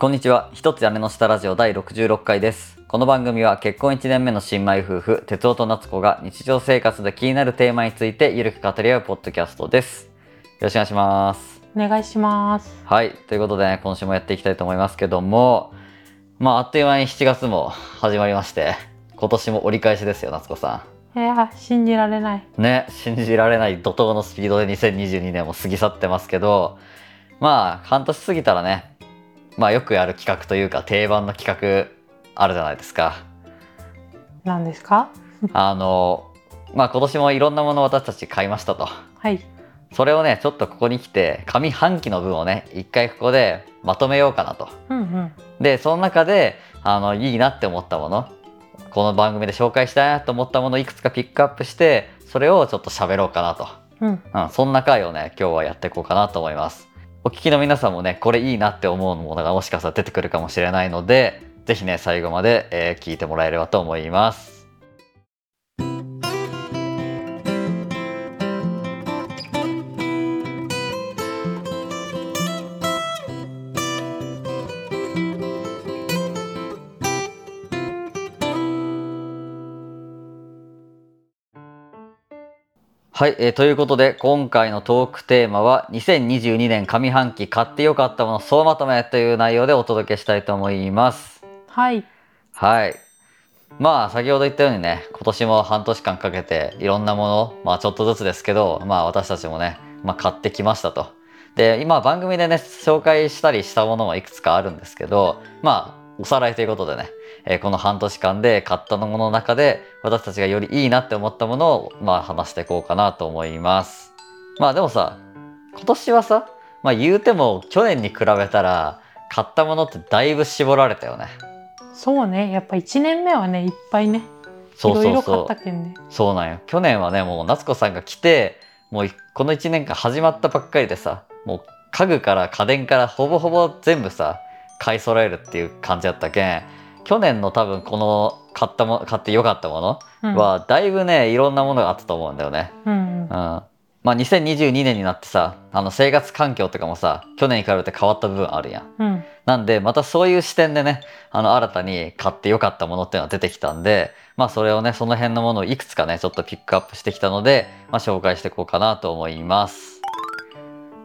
こんにちは。一つ屋根の下ラジオ第66回です。この番組は結婚1年目の新米夫婦、哲夫と夏子が日常生活で気になるテーマについてゆるく語り合うポッドキャストです。よろしくお願いします。お願いします。はい。ということでね、今週もやっていきたいと思いますけども、まあ、あっという間に7月も始まりまして、今年も折り返しですよ、夏子さいや、信じられない。ん。ね、信じられない怒涛のスピードで2022年も過ぎ去ってますけど、まあ、半年過ぎたらね、まあよくやる企画というか定番の企画あるじゃないですか。何ですか？あの、まあ今年もいろんなものを私たち買いましたと。はい。それをね、ちょっとここに来て上半期の分をね、一回ここでまとめようかなと。うんうん。で、その中で、あの、いいなって思ったもの、この番組で紹介したいなと思ったものをいくつかピックアップして、それをちょっと喋ろうかなと。うん。うん、そんな回をね、今日はやっていこうかなと思います。お聞きの皆さんもね、これいいなって思うものがもしかしたら出てくるかもしれないので、ぜひね、最後まで、えー聞いてもらえればと思います。はい、えーということで今回のトークテーマは2022年上半期買ってよかったもの総まとめという内容でお届けしたいと思います。はい。はい。まあ先ほど言ったようにね今年も半年間かけていろんなものまあちょっとずつですけどまあ私たちもね、まあ、買ってきましたと。で今番組でね紹介したりしたものもいくつかあるんですけどまあおさらいということでね、えーこの半年間で買ったものの中で私たちがよりいいなって思ったものをまあ話していこうかなと思います。まあでもさ今年はさまあ言うても去年に比べたら買ったものってだいぶ絞られたよね。そうね。やっぱ一年目はね、いっぱいね、いそうそうそうったけんね。そうなんよ去年はねもう夏子さんが来てもういこの1年間始まったばっかりでさもう家具から家電からほぼほぼ全部さ買い揃えるっていう感じだったけん去年の多分この買ったも買ってよかったもうん、のはだいぶねいろんなものがあったと思うんだよね。うんうんうん、まあ2022年になってさあの生活環境とかもさ去年に比べて変わった部分あるやん。うん。なんでまたそういう視点でねあの新たに買ってよかったものっていうのが出てきたんでまあそれをねその辺のものをいくつかねちょっとピックアップしてきたので、まあ、紹介していこうかなと思います。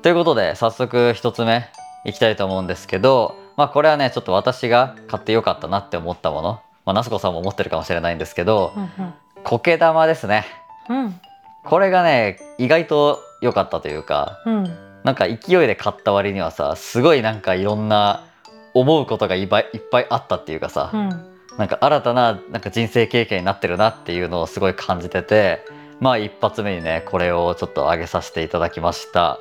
ということで早速一つ目いきたいと思うんですけどまあこれはねちょっと私が買ってよかったなって思ったものまあ、那須子さんも思ってるかもしれないんですけどうん苔玉ですね。うん。うん。これがね意外と良かったというかうん。なんか勢いで買った割にはさすごいなんかいろんな思うことがいっぱいいっぱいあったっていうかさ、うん。なんか新たななんか人生経験になってるなっていうのをすごい感じててまあ一発目にねこれをちょっと上げさせていただきました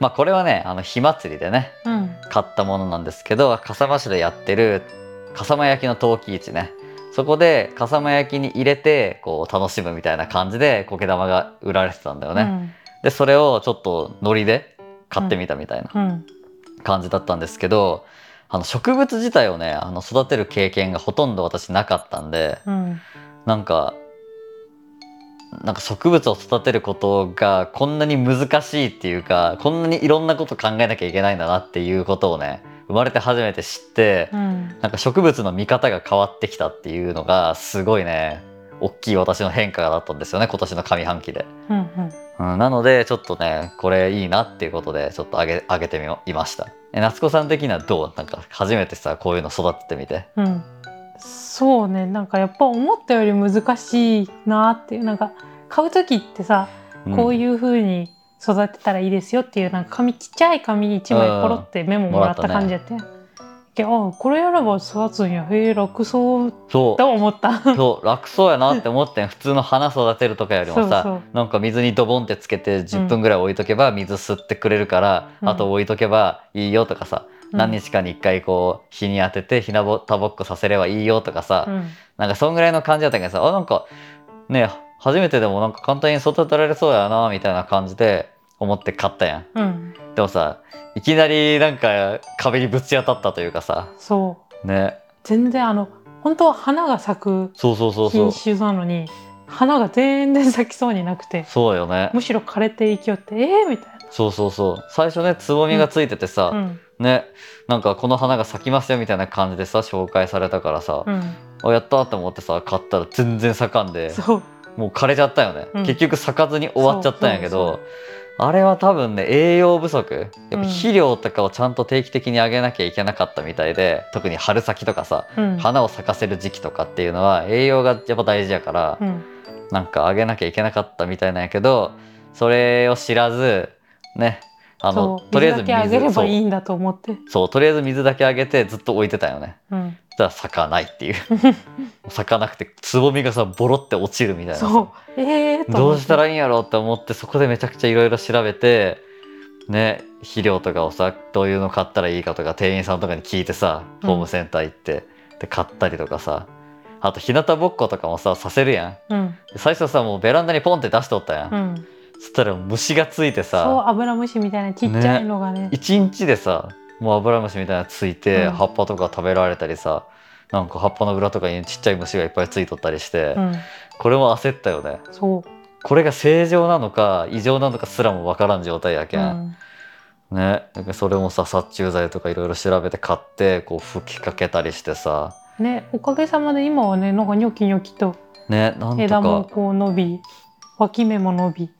まあこれはねあの火祭りでねうん。買ったものなんですけど笠間市でやってる笠間焼きの陶器市ねそこで笠間焼きに入れてこう楽しむみたいな感じで苔玉が売られてたんだよね、でそれをちょっとノリで買ってみたみたいなうん。うん。感じだったんですけど、あの植物自体をねあの育てる経験がほとんど私なかったんでうん。なんかなんか植物を育てることがこんなに難しいっていうかこんなにいろんなこと考えなきゃいけないんだなっていうことをね生まれて初めて知ってうん。なんか植物の見方が変わってきたっていうのがすごいね大きい私の変化だったんですよね今年の上半期で。うん。うん。うん、なのでちょっとねこれいいなっていうことでちょっと上げ上げてみいましたえ夏子さん的にはどう？なんか初めてさこういうの育ててみてうん。そうね。なんかやっぱ思ったより難しいなっていう。なんか買う時ってさ、こうういう風に育てたらいいですよっていうなんか紙ちっちゃい紙一枚ポロってメモもらった感じやって。けどあこれやれば育つんやへえ楽そうと思った。うそう楽そうやなって思ってん 普通の花育てるとかよりもさそなんか水にドボンってつけて10分ぐらい置いとけば水吸ってくれるから、うんあと置いとけばいいよとかさ、何日かに1回こう日に当ててひなぼたぼっこさせればいいよとかさ、うん。なんかそんぐらいの感じだったけどさあなんかね初めてでもなんか簡単に育てられそうやなみたいな感じで思って買ったやん。うん、でもさいきなりなんか壁にぶち当たったというかさそう。ね。全然あの本当は花が咲くそうそうそうそう。品種なのに花が全然咲きそうになくてそうよね。むしろ枯れていきよってえー、みたいなそうそうそう。最初ねつぼみがついててさ、うん。ねなんかこの花が咲きますよみたいな感じでさ紹介されたからさ、うん。あやったと思ってさ買ったら全然咲かんでもう枯れちゃったよね、うん。結局咲かずに終わっちゃったんやけどあれは多分ね栄養不足やっぱうん。肥料とかをちゃんと定期的にあげなきゃいけなかったみたいで特に春先とかさうん。花を咲かせる時期とかっていうのは栄養がやっぱ大事やから、うん。なんかあげなきゃいけなかったみたいなんやけどそれを知らずね。あのとりあえず水だけあげればいいそんだと思って。う。そうとりあえず水だけあげてずっと置いてたよね。うん。そしたら咲かないっていう。咲かなくてつぼみがさボロって落ちるみたいなさ。そう。ええー、とどうしたらいいんやろうって思ってそこでめちゃくちゃいろいろ調べてね肥料とかをさどういうの買ったらいいかとか店員さんとかに聞いてさうん。ホームセンター行って、で買ったりとかさ。あと日向ぼっことかもささせるやん。うん。で最初さもうベランダにポンって出しとったやん、うんそしたら虫がついてそうさアブラムシみたいなちっちゃいのがね。一日でさもうアブラムシみたいなのついて、うん葉っぱとか食べられたりさなんか葉っぱの裏とかにちっちゃい虫がいっぱいついとったりして、うん。これも焦ったよね。そう。これが正常なのか異常なのかすらもわからん状態やけ、うん。んね。なんかそれもさ殺虫剤とかいろいろ調べて買ってこう吹きかけたりしてさ。ね。おかげさまで今はねなんかニョキニョキとね。なんと枝もかこう伸び脇芽も伸び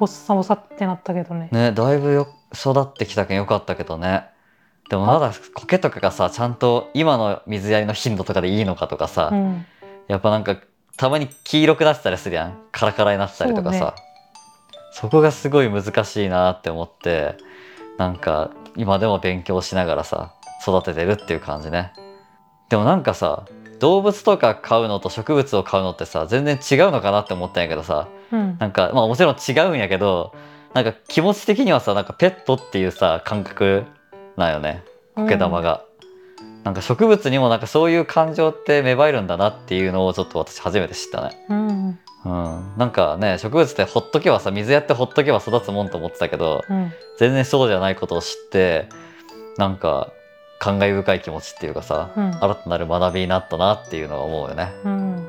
おっさおさってなったけどね。ねだいぶよ育ってきたけんよかったけどね。でもまだ苔とかがさちゃんと今の水やりの頻度とかでいいのかとかさ、うん。やっぱなんかたまに黄色くなってたりするやん。カラカラになってたりとかさ。そ,、そうこがすごい難しいなって思ってなんか今でも勉強しながらさ育ててるっていう感じね。でもなんかさ動物とか飼うのと植物を飼うのってさ全然違うのかなって思ったんやけどさ。うん。なんかまあもちろん違うんやけどなんか気持ち的にはさなんかペットっていうさ感覚なんよね。苔玉が、なんか植物にもなんかそういう感情って芽生えるんだなっていうのをちょっと私初めて知ったね。うん。うん。なんかね植物ってほっとけばさ水やってほっとけば育つもんと思ってたけどうん。全然そうじゃないことを知ってなんか感慨深い気持ちっていうかさうん。新たなる学びになったなっていうのは思うよね。うん。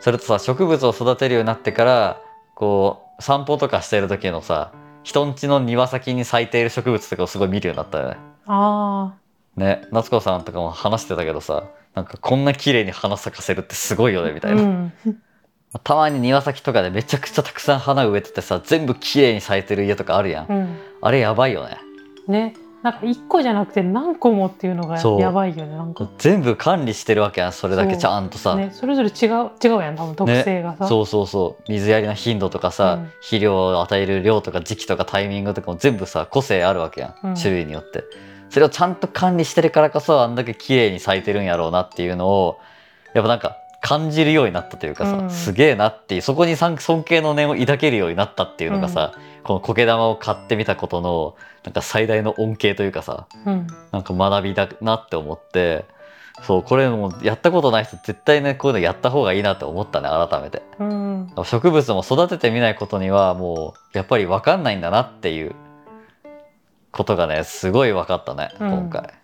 それとさ植物を育てるようになってからこう散歩とかしてる時のさ人ん家の庭先に咲いている植物とかをすごい見るようになったよね。あね夏子さんとかも話してたけどさなんかこんな綺麗に花咲かせるってすごいよねみあたいな、うん。たまに庭先とかでめちゃくちゃたくさん花植えててさ全部綺麗に咲いてる家とかあるやん、うん。あれやばいよね。ねなんか一個じゃなくて何個もっていうのがそう。やばいよねなんか。全部管理してるわけやんそれだけ。ちゃんとさ、ねそれぞれ違う違うやん多分特性がさ、そうそうそう。水やりの頻度とかさ、うん。肥料を与える量とか時期とかタイミングとかも全部さ個性あるわけやん、うん。種類によって。それをちゃんと管理してるからこそあんだけ綺麗に咲いてるんやろうなっていうのをやっぱなんか感じるようになったというかさ、うん。すげえなっていうそこに尊尊敬の念を抱けるようになったっていうのがさ、この苔玉を買ってみたことのなんか最大の恩恵というかさうん。なんか学びだなって思ってそうこれもやったことない人絶対ねこういうのやった方がいいなって思ったね改めて。うん。植物も育ててみないことにはもうやっぱり分かんないんだなっていうことがねすごい分かったねうん。今回、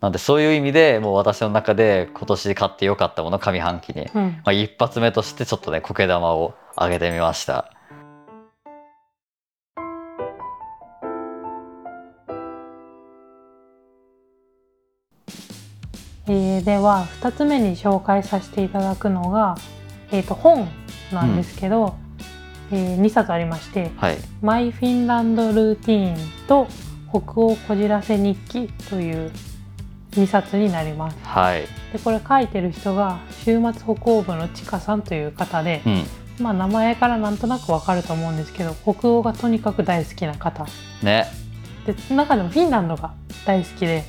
なんでそういう意味でもう私の中で今年買ってよかったもの上半期に、まうん。あ、一発目としてちょっとね苔玉をあげてみましたえーでは2つ目に紹介させていただくのが、えー、と本なんですけど、え2冊ありましてはい「マイ・フィンランド・ルーティーン」と「北欧こじらせ日記」という2冊になります。はい。でこれ書いてる人が週末北欧部のちかさんという方で、うん。まあ、名前からなんとなくわかると思うんですけど北欧がとにかく大好きな方。ね。で中でもフィンランドが大好きで、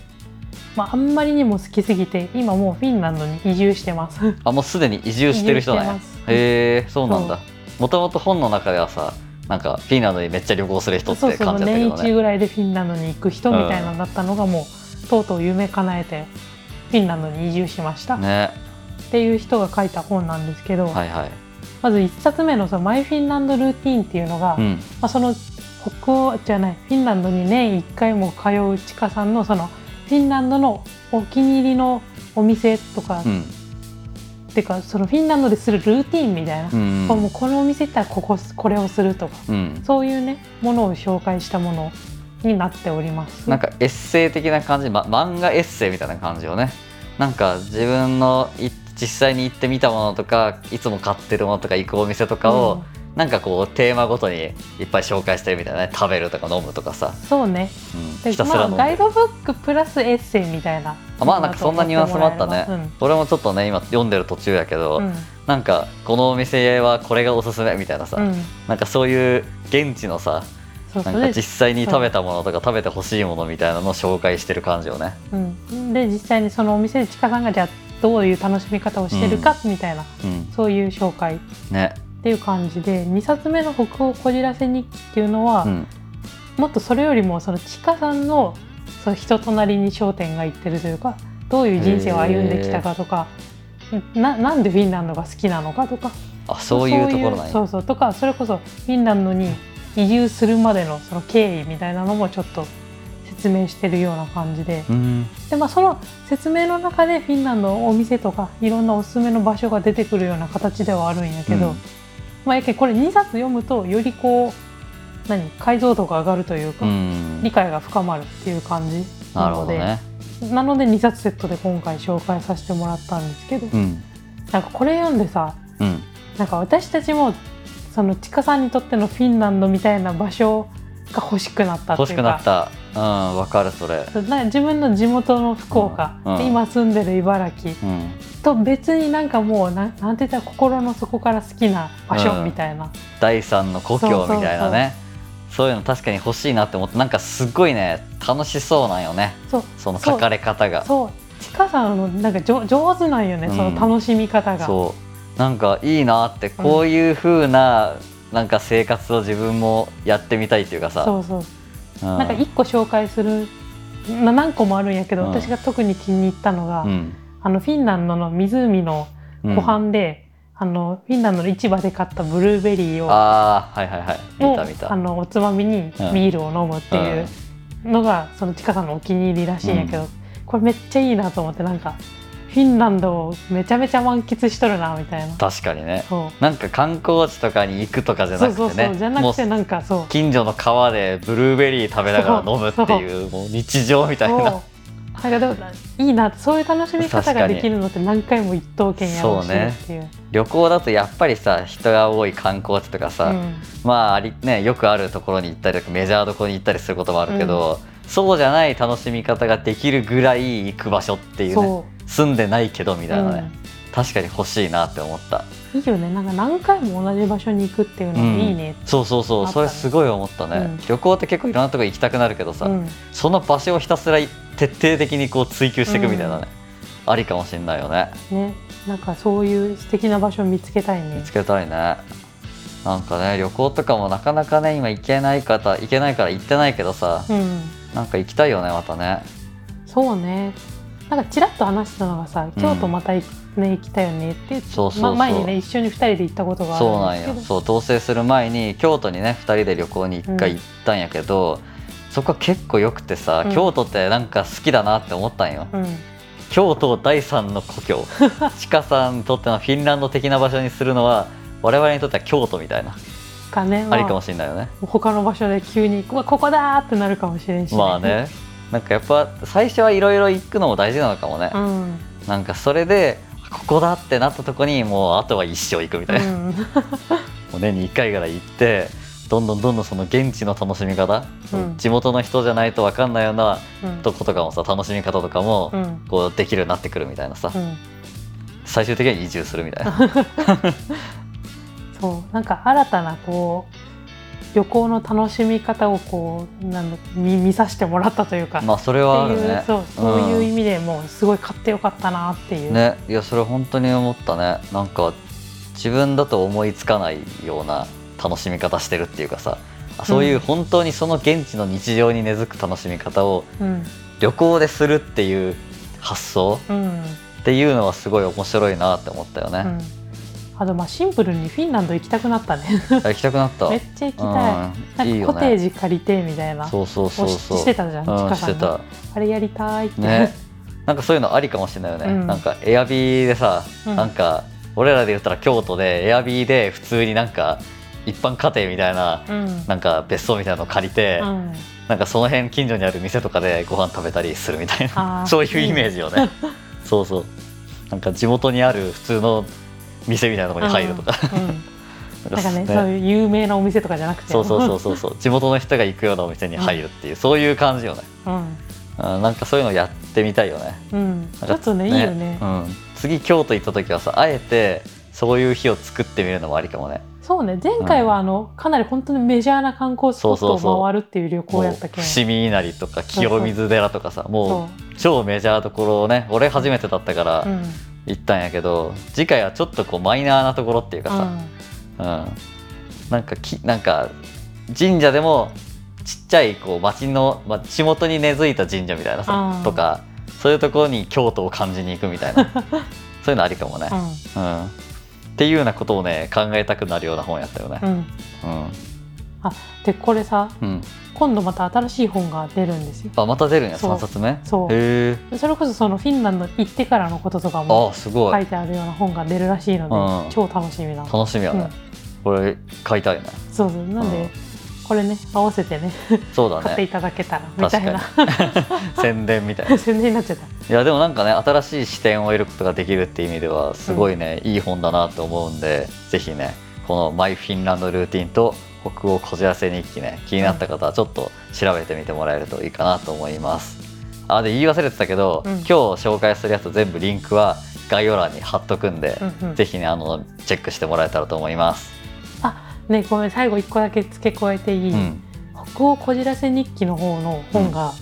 まあ、あんまりにも好きすぎて今もうフィンランドに移住してます。あもうすでに移住してる人なんや。へえそうなんだ。もともと本の中ではさなんかフィンランドにめっちゃ旅行する人ってそうそう感じだったけ年どね。一ぐらいでフィンランドに行く人みたいなのだったのがもう、とうとう夢叶えてフィンランドに移住しました、ね。っていう人が書いた本なんですけど、はいはい。まず1冊目のその「マイ・フィンランド・ルーティーン」っていうのが、うん。まあ、その北欧じゃないフィンランドに年1回も通うちかさんのそのフィンランドのお気に入りのお店とかうん。てかそのフィンランドでするルーティンみたいな、うん。こうもうこのお店行ったらこここれをするとかうん。そういうねものを紹介したものになっております。なんかエッセイ的な感じ、ま、漫画エッセイみたいな感じよね。なんか自分のい実際に行ってみたものとかいつも買ってるものとか行くお店とかを、なんかこうテーマごとにいっぱい紹介してるみたいなね。食べるとか飲むとかさ、うんそうね。うん、でひたすらまあ、ガイドブックプラスエッセイみたいな。あまあなんかそんなニュアンスもあったね、うん。俺もちょっとね今読んでる途中やけど、うん。なんかこのお店はこれがおすすめみたいなさ、うん。なんかそういう現地のさなんか実際に食べたものとか食べてほしいものみたいなのを紹介してる感じよね。うん、で実際にそのお店でちかさんがじゃあどういう楽しみ方をしてるかみたいな、うん、そういう紹介っね、ていう感じで2冊目の「北欧こじらせ日記」っていうのは、うん、もっとそれよりもそのちかさんのその人となりに焦点がいってるというかどういう人生を歩んできたかとかななんでフィンランドが好きなのかとか。あそういうところそうそう。とかそれこそフィンランドに移住するまでのその経緯みたいなのもちょっと説明してるような感じで。うん。で、まあ、その説明の中でフィンランドのお店とかいろんなおすすめの場所が出てくるような形ではあるんやけど、うんまあ、やけんこれ2冊読むとよりこう何解像度が上がるというか、うん理解が深まるっていう感じななのでね。なので2冊セットで今回紹介させてもらったんですけど、うんなんかこれ読んでさうんなんか私たちもそのちかさんにとってのフィンランドみたいな場所が欲しくなったっていうか欲しくなった。うんわかるそれ。自分の地元の福岡、うんうん。で今住んでる茨城うん。と別になんかもうなんなんて言ったら心の底から好きな場所うんみたいな、第三の故郷みたいなね。そういうの確かに欲しいなって思ってなんかすっごいね楽しそうなんよね。その書かれ方が。そう。ちかさんのなんか上上手なんよね、うん。その楽しみ方が。そう。なんかいいなってこういう風ななんか生活を自分もやってみたいっていうかさ。そうそう。うんなんか一個紹介するな何個もあるんやけど、うん。私が特に気に入ったのが、うん。あのフィンランドの湖のうん。湖畔で、あのフィンランドの市場で買ったブルーベリーをああはいはいはい。見たを見た。あのおつまみにビールを飲むっていうのが、そのちかさんのお気に入りらしいんやけど、これめっちゃいいなと思ってなんかフィンランドをめちゃめちゃ満喫しとるなみたいな。確かにね。そう。なんか観光地とかに行くとかじゃなくてね。そうそうじゃなくてなんかそう。近所の川でブルーベリー食べながら飲むっていうもう日常みたいな。なんかでもいいなそういう楽しみ方ができるのって何回も一等券やろうしっていう。旅行だとやっぱりさ人が多い観光地とかさ、うん。まああり、ね、よくあるところに行ったりとかメジャーどころに行ったりすることもあるけど、そうじゃない楽しみ方ができるぐらい行く場所っていうねそ住んでないけどみう、たいなね、うん。確かに欲しいなって思った、いいよね。なんか何回も同じ場所に行くっていうのもいいね、そうそうそう、あったね。それすごい思ったね、うん。旅行って結構いろんなとこ行きたくなるけどさ、うん。その場所をひたすら徹底的にこう追求していくみたいなね、ありかもしれないよね。ね。なんかそういう素敵な場所を見つけたいね。見つけたいね。なんかね旅行とかもなかなかね今行けない方行けないから行ってないけどさ、うんなんか行きたいよねまたね。そうね。なんかちらっと話したのがさ京都また行,、ね、行きたいよねってそうそうそう。ま前にね一緒に二人で行ったことがあそうなんよ。そう同棲する前に京都にね2人で旅行に1回行ったんやけど、そこは結構よくてさ、うん。京都ってなんか好きだなって思ったんよ、うん。京都を第三の故郷。ちかさんにとってのフィンランド的な場所にするのは我々にとっては京都みたいな、かね、まありかもしれないよね。他の場所で急にうわここだーってなるかもしれんし、まあね。なんかやっぱ最初はいろいろ行くのも大事なのかもね、うん、なんかそれでここだってなったとこにもうあとは一生行くみたいな、もうん。う年に1回ぐらい行ってどんどんどんどんその現地の楽しみ方、うん。地元の人じゃないと分かんないようなうん。とことかもさ楽しみ方とかもうん。こうできるようになってくるみたいなさ、うん。最終的には移住するみたいな そうなんか新たなこう旅行の楽しみ方をこうなんだ見見させてもらったというか、まあそれはあるね。そうそういう意味味でもうすごい買ってよかったなっていう、ねいやそれ本当に思ったね。なんか自分だと思いつかないような楽しみ方してるっていうかさあそういう本当にその現地の日常に根付く楽しみ方をうん。旅行でするっていう発想うん。っていうのはすごい面白いなって思ったよね、うん、あとまあシンプルにフィンランド行きたくなったね。あ行きたくなった。めっちゃ行きたい、うん。ないんかコテージ借りてみたいな。そうそうそうそう。をししてたじゃん、うんしてた。あれやりたいって、ね。なんかそういうのありかもしれないよね、うん。なんかエアビーでさ、うん。なんか俺らで言ったら京都でエアビーで普通になんか一般家庭みたいなうん。なんか別荘みたいなの借りて、うん。なんかその辺近所にある店とかでご飯食べたりするみたいな。そういうイメージよね。そうそう。なんか地元にある普通の店みたいなところに入るとか、うん なんかねそういう有名なお店とかじゃなくて。そうそうそうそう。そう地元の人が行くようなお店に入るっていう、そういう感じよね。うん。あなんかそういうのやってみたいよね。うん。ちょっとねいいよね。うん、次京都行った時はさあえてそういう日を作ってみるのもありかもね。そうね。前回はあのかなり本当にメジャーな観光スポットを回るっていう旅行やったけん。もう伏見稲荷とか清水寺とかさもそう。超メジャーどころをね俺初めてだったからうん行ったんやけど、次回はちょっとこうマイナーなところっていうかさ、うん。うん。なんかきなんか神社でもちっちゃいこう町の、まあ、地元に根付いた神社みたいなさ、うん。とかそういうところに京都を感じに行くみたいな。そういうのありかもね、うん。うん。っていうようなことをね考えたくなるような本やったよね。う。ん。うんでこれさうん。今度また新しい本が出るんですよ。あまた出るんやそう。3冊目？そう。へえ。それこそそのフィンランド行ってからのこととかもあすごい。書いてあるような本が出るらしいので、うん。超楽しみなの楽しみやね、これ買いたいね。そうそう。なんで、うん。これね合わせてねそうだ買っていねただけたらみたいな。宣伝みたいな。い宣伝になっちゃった。やでもなんかね新しい視点を得ることができるっていう意味ではすごいね、いい本だなと思うんでぜひねこの「マイ・フィンランドルーティン」と「北欧こじらせ日記ね」気になった方はちょっと調べてみてもらえるといいかなと思います。あで言い忘れてたけど、うん。今日紹介するやつ全部リンクは概要欄に貼っとくんで、うんうん。ぜひねあのチェックしてもらえたらと思います、ねごめん最後一個だけ付け加えていい、うん。北欧こじらせ日記の方の本が、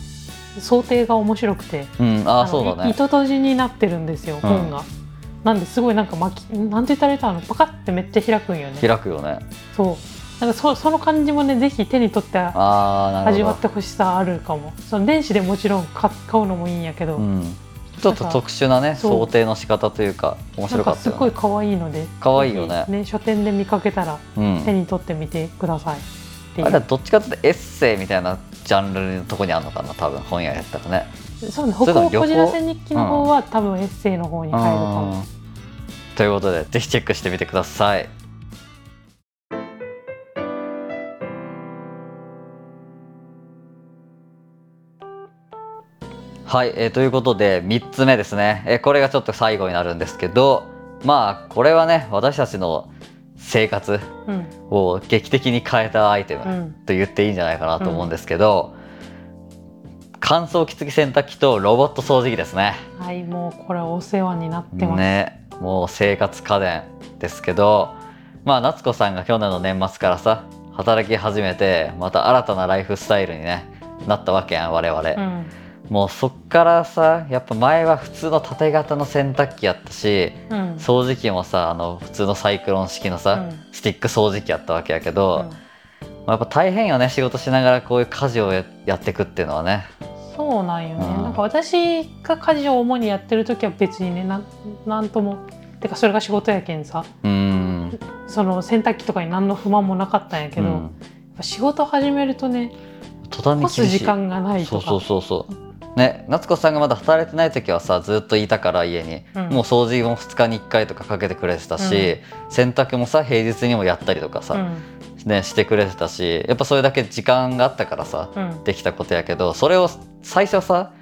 想定が面白くてうん、ああのそうだね。糸閉じになってるんですよ、うん。本が。なんですごいなんか巻きなんて言ったらいいかなパカってめっちゃ開くんよね。開くよね。そうなんかそその感じもねぜひ手に取って味わってほしさあるかも。その電子でもちろん買買うのもいいんやけど、うん、ちょっと特殊なね想定の仕方というか面なん白かかすごい可愛いので可愛いよね。ぜひ書店で見かけたらうん。手に取ってみてください。っていあれはうどっちかというとエッセイみたいなジャンルのとこにあるのかな多分本屋やったらね。そうね北欧こじらせ日記の方は、多分エッセイの方に入るかもうん。ということでぜひチェックしてみてくださいはい、えーということで3つ目ですね、えーこれがちょっと最後になるんですけどまあこれはね私たちの生活うん。を劇的に変えたアイテムうん。と言っていいんじゃないかなと思うんですけど、乾燥機付き洗濯機とロボット掃除機ですね。はいもうこれお世話になってます、ねもう生活家電ですけどまあ夏子さんが去年の年末からさ働き始めてまた新たなライフスタイルに、ね、なったわけやん我々、うんもうそっからさやっぱ前は普通の縦型の洗濯機やったしうん。掃除機もさあの普通のサイクロン式のさ、うん。スティック掃除機やったわけやけど、うん。まあ、やっぱ大変よね仕事しながらこういう家事をややっていくっていうのはね。そうなんよね、うん。なんか私が家事を主にやってる時は別にねなんなんともてかそれが仕事やけんさ。うーん。その洗濯機とかに何の不満もなかったんやけど、うん。やっぱ仕事始めるとね干す時間がないとか。そうそうそうそうね夏子さんがまだ働いてない時はさずっといたから家に、うん。もう掃除も2日に1回とかかけてくれてたし、洗濯もさ平日にもやったりとかさ、うん。ね、してくれてたしやっぱそれだけ時間があったからさうん。できたことやけどそれを最初さ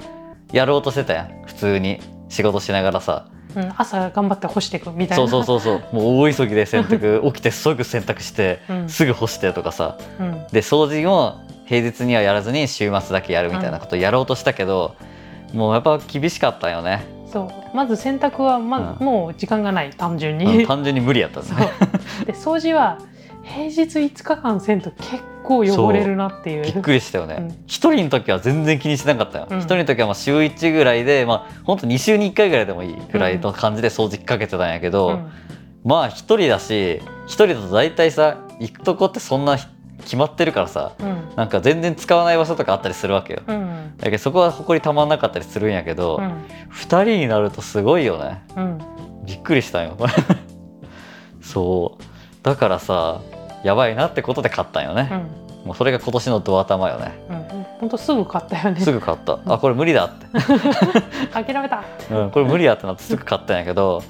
やろうとしてたやん。普通に。仕事しながらさ。うん、朝頑張って干していくみたいな。そうそうそうそう。もう大急ぎで洗濯 起きてすぐ洗濯して、うん。すぐ干してとかさ。うん。で掃除も平日にはやらずに週末だけやるみたいなことをやろうとしたけど、もうやっぱ厳しかったよね、そう。まず洗濯はま、うん。もう時間がない単純に、うん単純に無理やったんですねで掃除は平日5日間せんと結構汚れるなっていう。びっくりしたよね。うん。一、人の時は全然気にしなかったよ。一、うん。人の時はまあ週1ぐらいでまあ本当2週に1回ぐらいでもいいぐらいの感じで掃除機かけてたんやけど、うん。まあ一人だし一人だと大体さ行くとこってそんな決まってるからさうん。なんか全然使わない場所とかあったりするわけよ。うん。だけどそこは埃たまんなかったりするんやけど、うん。二人になるとすごいよね。うん。びっくりしたよ。そう。だからさやばいなってことで買ったんよね、うん。もうそれが今年のド頭よね。うん。本当すぐ買ったよね。すぐ買った。あこれ無理だって、諦めた。うん、これ無理だってなってすぐ買ったんやけど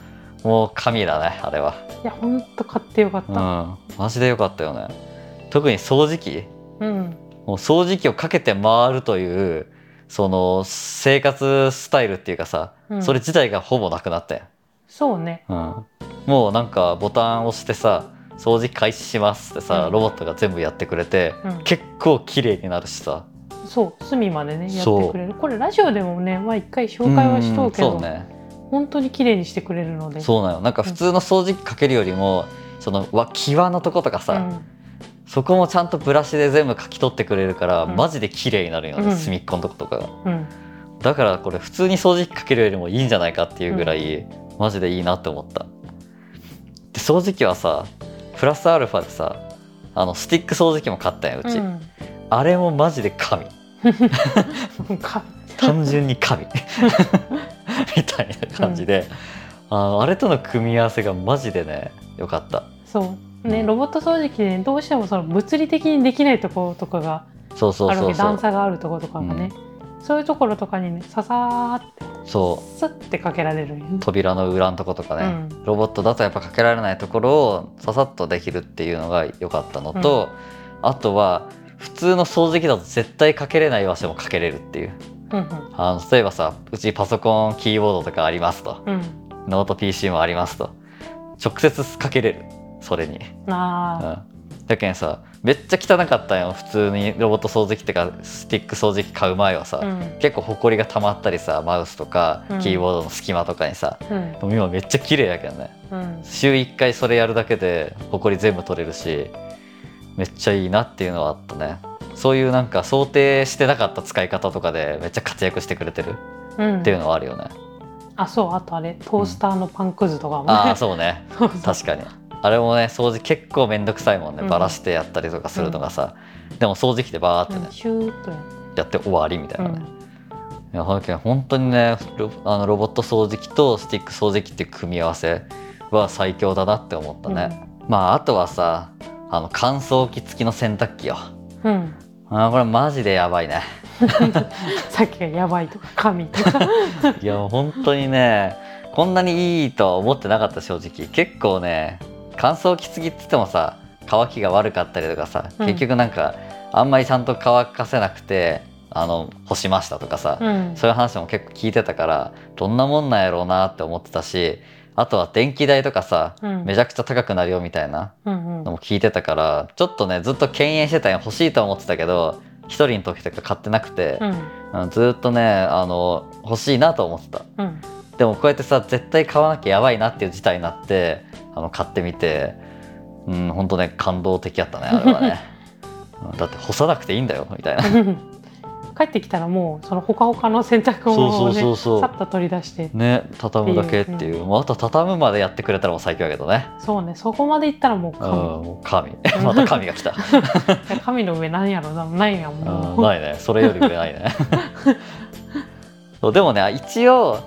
もう神だねあれは。いや本当買ってよかっうん。たマジでよかったよね特に掃除機？うん。もう掃除機をかけて回るというその生活スタイルっていうかさ、うん。それ自体がほぼなくなったやん。そうね。うん、もうなんかボタンを押してさ掃除機開始しますってさ、うん。ロボットが全部やってくれて、うん。結構綺麗になるしさ。そう隅までねやってくれる。これラジオでもねまあ一回紹介はしとうけどうね。本当に綺麗にしてくれるので。そうなの。なんか普通の掃除機かけるよりもそのわ際のとことかさ、うんそこもちゃんとブラシで全部書き取ってくれるから、うん。マジで綺麗になるよね、うん。隅っこのとことかが。うん。だからこれ普通に掃除機かけるよりもいいんじゃないかっていうぐらい、マジでいいなって思った。で掃除機はさプラスアルファでさあのスティック掃除機も買ったんやうち、うん。あれもマジで神。か 単純に神。みたいな感じで、あのあれとの組み合わせがマジでねよかった。そうねロボット掃除機で、ね、どうしてもその物理的にできないところとかがそうそうあるわけ段差があるところとかがね、そういうところとかにねささーってそスッてかけられる。扉の裏のとことかね、うん。ロボットだとやっぱかけられないところをささっとできるっていうのが良かったのと、あとは普通の掃除機だと絶対かけれない場所もかけれるっていう。うんあの例えばさうちパソコンキーボードとかありますと。うん。うんノート PC もありますと。直接かけれるそれに。あうん、だけんさめっちゃ汚かったん。よ普通にロボット掃除機ってかスティック掃除機買う前はさ、ーうん。結構ほこりが溜まったりさマウスとかうん。キーボードの隙間とかにさ、うん。今めっちゃ綺麗やけどね。うん。週1回それやるだけでほこり全部取れるしめっちゃいいなっていうのはあったね。そういうなんか想定してなかった使い方とかでめっちゃ活躍してくれてるうん。っていうのはあるよね、あそうあとあれトースターのパンくずとかもね、ああそうね。確かにあれもね掃除結構めんどくさいもんね、うん。バラしてやったりとかするのがさ、でも掃除機でバーってね、うんシューッとややって終わりみたいなね、うん。いや本当にねロあのロボット掃除機とスティック掃除機っていう組み合わせは最強だなって思ったね、まああとはさあの乾燥機付きの洗濯機よ。うん、うん。あーこれマジでやばいね。さっきがやばいとか神とか。いや本当にねこんなにいいとは思ってなかった正直。結構ね乾燥機付きって言ってもさ乾きが悪かったりとかさ、うん。結局なんかあんまりちゃんと乾かせなくてあの干しましたとかさ、うん。そういう話も結構聞いてたからどんなもんなんやろうなって思ってたしあとは電気代とかさ、うん。めちゃくちゃ高くなるよみたいなうんうん。のも聞いてたからちょっとねずっと敬遠してたんよ欲しいと思ってたけど一人の時とか買ってなくて、うん。うんずっとねあの欲しいなと思ってた。うん。でもこうやってさ絶対買わなきゃやばいなっていう事態になってあの買ってみてうん本当ね感動的やったねあれはね。うんだって干さなくていいんだよみたいな。帰ってきたらもうそのほかほかの洗濯物をそうそうねそうそう。さっと取り出して。ね畳むだけっていう、うもうあと畳むまでやってくれたらもう最強やけどね。そうねそこまでいったらもううん神もう神。また神が来た。神の上なんやろな。ないやんうもう、んないね。それより上ないね。そうでもね一応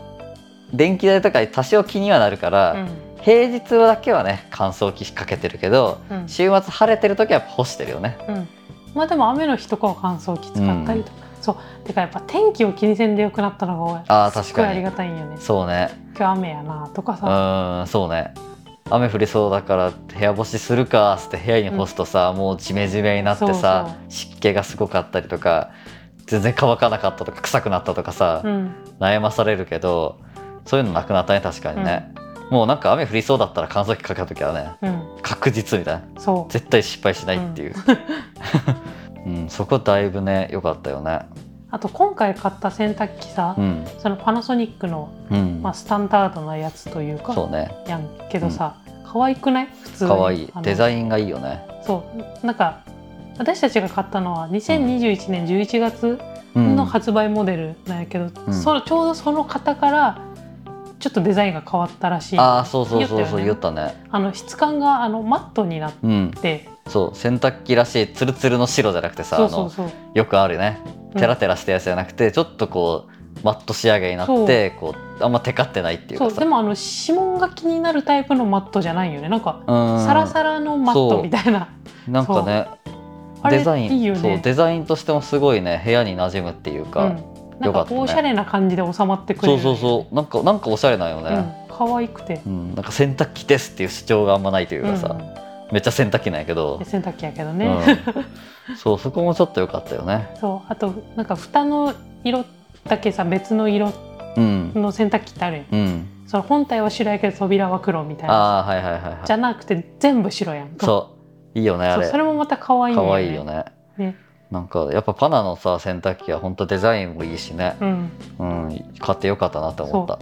電気代とか多少気にはなるから、平日だけはね乾燥機かけてるけどうん。うん週末晴れてる時は干してるよね。うん。まあでも雨の日とかは乾燥機使ったりとか、そう。てかやっぱ天気を気にせんでよくなったのがあー確かに。すっごいありがたいんよね。そうね。今日雨やなとかうさ、ーんそうね。雨降りそうだから部屋干しするかっつって部屋に干すとさ、もうジメジメになってさ湿気がすごかったりとか全然乾かなかったとか臭くなったとかさ、うん。悩まされるけどそういうのなくなったね確かにね、もうなんか雨降りそうだったら乾燥機かけた時はねうん。確実みたいな。そう。絶対失敗しないっていう、うん。そこだいぶね良かったよね。あと今回買った洗濯機さ、うん。そのパナソニックの、うん、まあ、スタンダードなやつというかそうね。やんけどさ、可愛くない？普通に。可愛い。デザインがいいよね。そう。なんか私たちが買ったのは2021年11月うんの発売モデルなんやけど、うん。そのちょうどその方からちょっとデザインが変わったらしい。ああそうそうそうそう言言ったね。あの質感があのマットになっうん。てそう洗濯機らしいツルツルの白じゃなくてさあのよくあるね。うん。テラテラしたやつじゃなくて、ちょっとこうマット仕上げになってこうあんまテカってないっていうかさ。そう。でもあの指紋が気になるタイプのマットじゃないよね。なんかうん。サラサラのマットみたいな。なんかねデザインいね。そうデザインとしてもすごいね部屋に馴染むっていうか、うん、なんかおしゃれな感じで収まってくれる。そうそうそう。なんかなんかおしゃれなんよね、うん、可愛くて、うん。なんか洗濯機ですっていう主張があんまないというかさ、めっちゃ洗濯機なんやけど。で、洗濯機やけどね、うん、そうそこもちょっと良かったよね。そう。あとなんか蓋の色だけさ別の色うん。の洗濯機ってあるやん。うん。その本体は白やけど扉は黒みたいな。はいはいはいはい。じゃなくて全部白やん。かそう。いいよねあれ。それもまた可愛いよね。愛いよね。ねなんかやっぱパナのさ洗濯機は本当デザインもいいしね。うん。うん買ってよかったなって思った。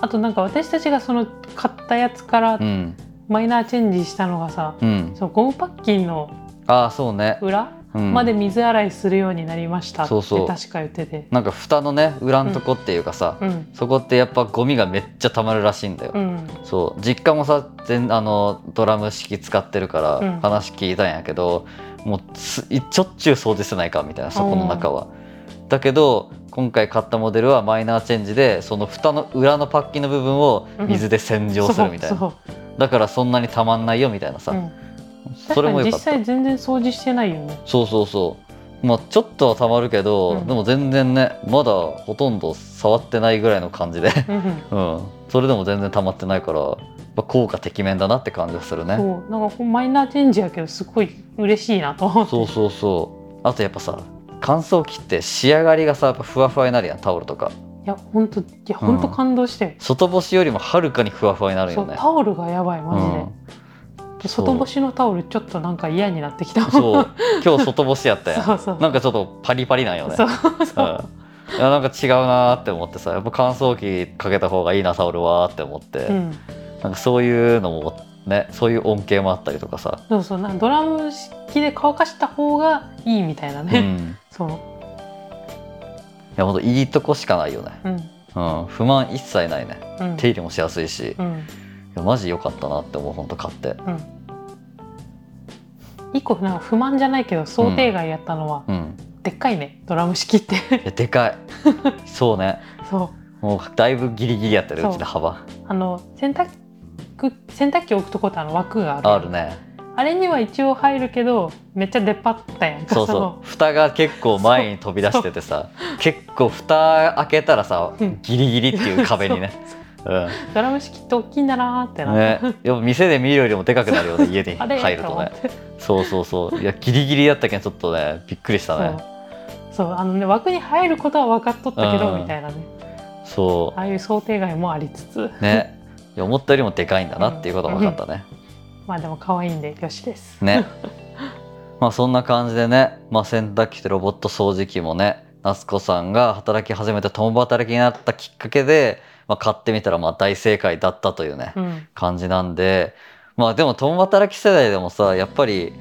あとなんか私たちがその買ったやつからうん。マイナーチェンジしたのがさ、うん。そうゴムパッキンのああそうね、裏うん、まで水洗いするようになりましたってそうそう。確か言ってて。なんか蓋のね裏のとこっていうかさ、うん。そこってやっぱゴミがめっちゃたまるらしいんだよ、うん。そう。実家もさ全あのドラム式使ってるからうん。話聞いたんやけど、もうちょっちゅう掃除せないかみたいなそこの中は。だけど今回買ったモデルはマイナーチェンジでその蓋の裏のパッキンの部分を水で洗浄するみたいな、そうだからそんなにたまんないよみたいなさ、そううん。それもよか実った。際全然掃除してないよね。そうそうそうまあちょっとはたまるけど、うん。でも全然ねまだほとんど触ってないぐらいの感じで。うんうん、それでも全然溜まってないから、やっぱ効果てきめんだなって感じがするね。そう。なんかマイナーチェンジやけどすごい嬉しいなとそうそうそう。あとやっぱさ、乾燥機って仕上がりがさ、やっぱふわふわになるやん、タオルとか。いや本当いや本当感動して。よ、外干しよりもはるかにふわふわになるよね。タオルがやばいマジで、うん外干しのタオルちょっとなんか嫌になってきたそう、今日外干しやったやん。なんかちょっとパリパリなんよね。そう。そううん。いやなんか違うなーって思ってさやっぱ乾燥機かけた方がいいなタオルはーって思って、うん、なんかそういうのもねそういう恩恵もあったりとかさ、そうそうなんかドラム式で乾かした方がいいみたいなうね、ん、いそう、やほんといいとこしかないよね。うん。うん、不満一切ないね。うん。手入れもしやすいし、いうんやマジ良かったなって思うほんと買って。うん、一個なんか不満じゃないけど想定外やったのは、うん。でっかいねドラム式って。いやでかい。そうね。そう。もうだいぶギリギリやってるそう。うちで幅。あの洗濯洗濯機置くとこってあの枠があるあるね。あれには一応入るけどめっちゃ出っ張ったやんかそうそう。蓋が結構前に飛び出しててさ結構蓋開けたらさうん。ギリギリっていう壁にね。うんドラム式って大きいんだなーってなね、やっぱ店で見るよりもでかくなるよね家に 入るとね。そうそうそう。いやギリギリやったけんちょっとねびっくりしたね。そう。そうあのね枠に入ることは分かっとったけど、うん。みたいなね。そああいう想定外もありつつ。うね。いや思ったよりもでかいんだなっていうことが分かったね、まあでも可愛いんでよしです。ね。まあそんな感じでね、まあ、洗濯機とロボット掃除機もね夏子さんが働き始めて共働きになったきっかけで、まあ、買ってみたらまあ大正解だったというね、うん。感じなんでまあでも共働き世代でもさやっぱり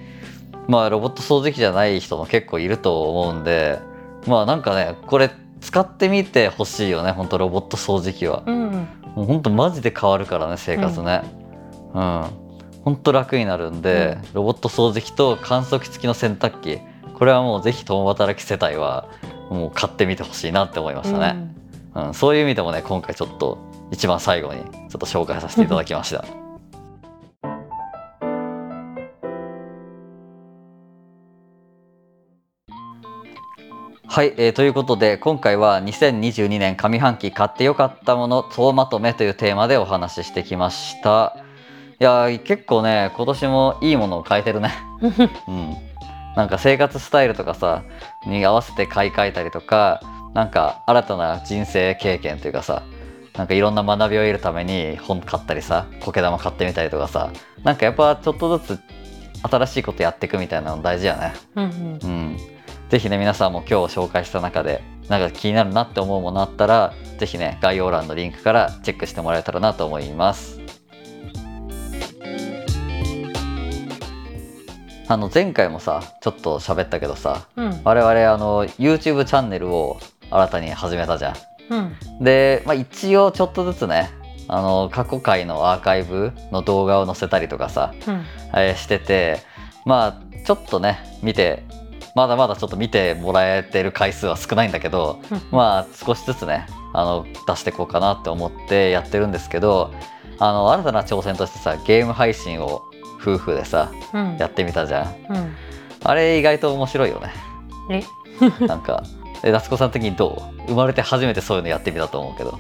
まあロボット掃除機じゃない人も結構いると思うんでまあなんかねこれ使ってみてほしいよねほんとロボット掃除機は。うんもうほんとマジで変わるからね生活ね。うん、ほんと楽になるんで、ロボット掃除機と乾燥機付きの洗濯機これはもうぜひ共働き世帯はもう買ってみてほしいなって思いましたね、うん、そういう意味でもね今回ちょっと一番最後にちょっと紹介させていただきました。はい、えーということで今回は2022年上半期買ってよかったもの総まとめというテーマでお話ししてきました。いやー結構ね今年もいいものを変えてるね。う んうん、なんか生活スタイルとかさに合わせて買い替えたりとかなんか新たな人生経験というかさなんかいろんな学びを得るために本買ったりさ苔玉買ってみたりとかさなんかやっぱちょっとずつ新しいことやっていくみたいなの大事やね。うんうんうん、ぜひね皆さんも今日紹介した中でなんか気になるなって思うものあったらぜひね概要欄のリンクからチェックしてもらえたらなと思います。あの前回もさちょっと喋ったけどさうん我々あの YouTube チャンネルを新たに始めたじゃん。うん。で、まあ、一応ちょっとずつねあの過去回のアーカイブの動画を載せたりとかさ、うん。えーしててまあちょっとね見てまだまだちょっと見てもらえてる回数は少ないんだけどまあ少しずつねあの出していこうかなって思ってやってるんですけどあの新たな挑戦としてさゲーム配信を夫婦でさうん。やってみたじゃん。うん。あれ意外と面白いよね。え？なんかえ夏子さん的にどう？生まれて初めてそういうのやってみたと思うけど。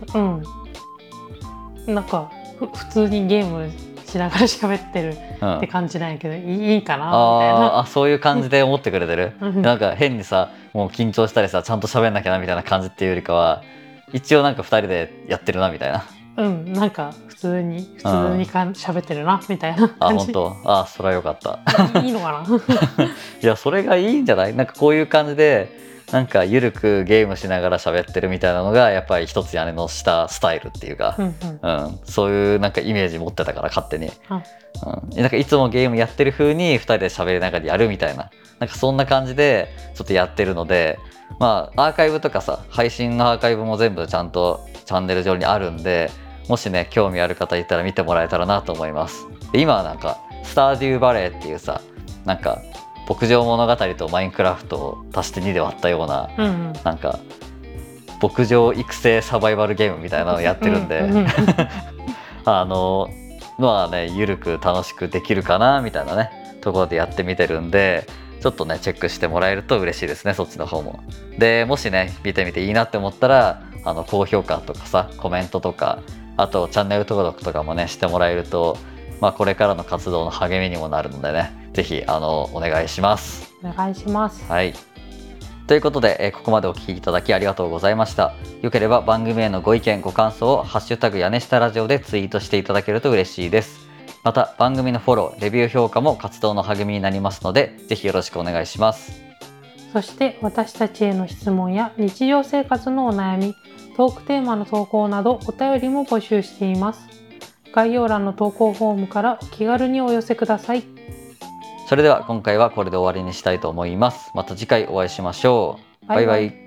うん。なんかふ普通にゲームしながら喋ってるうん。って感じなんやけど、いいいいかなみたいな。あそういう感じで思ってくれてる？うん。なんか変にさもう緊張したりさちゃんと喋んなきゃなみたいな感じっていうよりかは一応なんか2人でやってるなみたいな。うん。なんか普通に普通にかん喋ってるなみたいなあ感じ。本当？あそれはよかった。いいのかな？いやそれがいいんじゃない？なんかこういう感じでなんかゆるくゲームしながら喋ってるみたいなのがやっぱり一つ屋根の下スタイルっていうか。う、んうん。うん、そういうなんかイメージ持ってたから勝手に、あ。うん、なんかいつもゲームやってる風に2人で喋りながらやるみたいななんかそんな感じでちょっとやってるのでまあアーカイブとかさ配信のアーカイブも全部ちゃんとチャンネル上にあるんでもしね興味ある方いたら見てもらえたらなと思います。で今はなんかスターデューバレーっていうさなんか牧場物語とマインクラフトを足して2で割ったようなうんうん。なんか牧場育成サバイバルゲームみたいなのをやってるんで、うううん あののはねゆるく楽しくできるかなみたいなねところでやってみてるんでちょっとねチェックしてもらえると嬉しいですねそっちの方も。でもしね見てみていいなって思ったらあの高評価とかさコメントとかあとチャンネル登録とかもねしてもらえると、まあ、これからの活動の励みにもなるのでね是非あのお願いします。お願いしますはい。ということで、えーここまでお聞きいただきありがとうございました。よければ番組へのご意見、ご感想をハッシュタグ屋根下ラジオでツイートしていただけると嬉しいです。また番組のフォロー、レビュー評価も活動の励みになりますので、ぜひよろしくお願いします。そして私たちへの質問や日常生活のお悩み、トークテーマの投稿などお便りも募集しています。概要欄の投稿フォームからお気軽にお寄せください。それでは今回はこれで終わりにしたいと思います。また次回お会いしましょう。バイバイ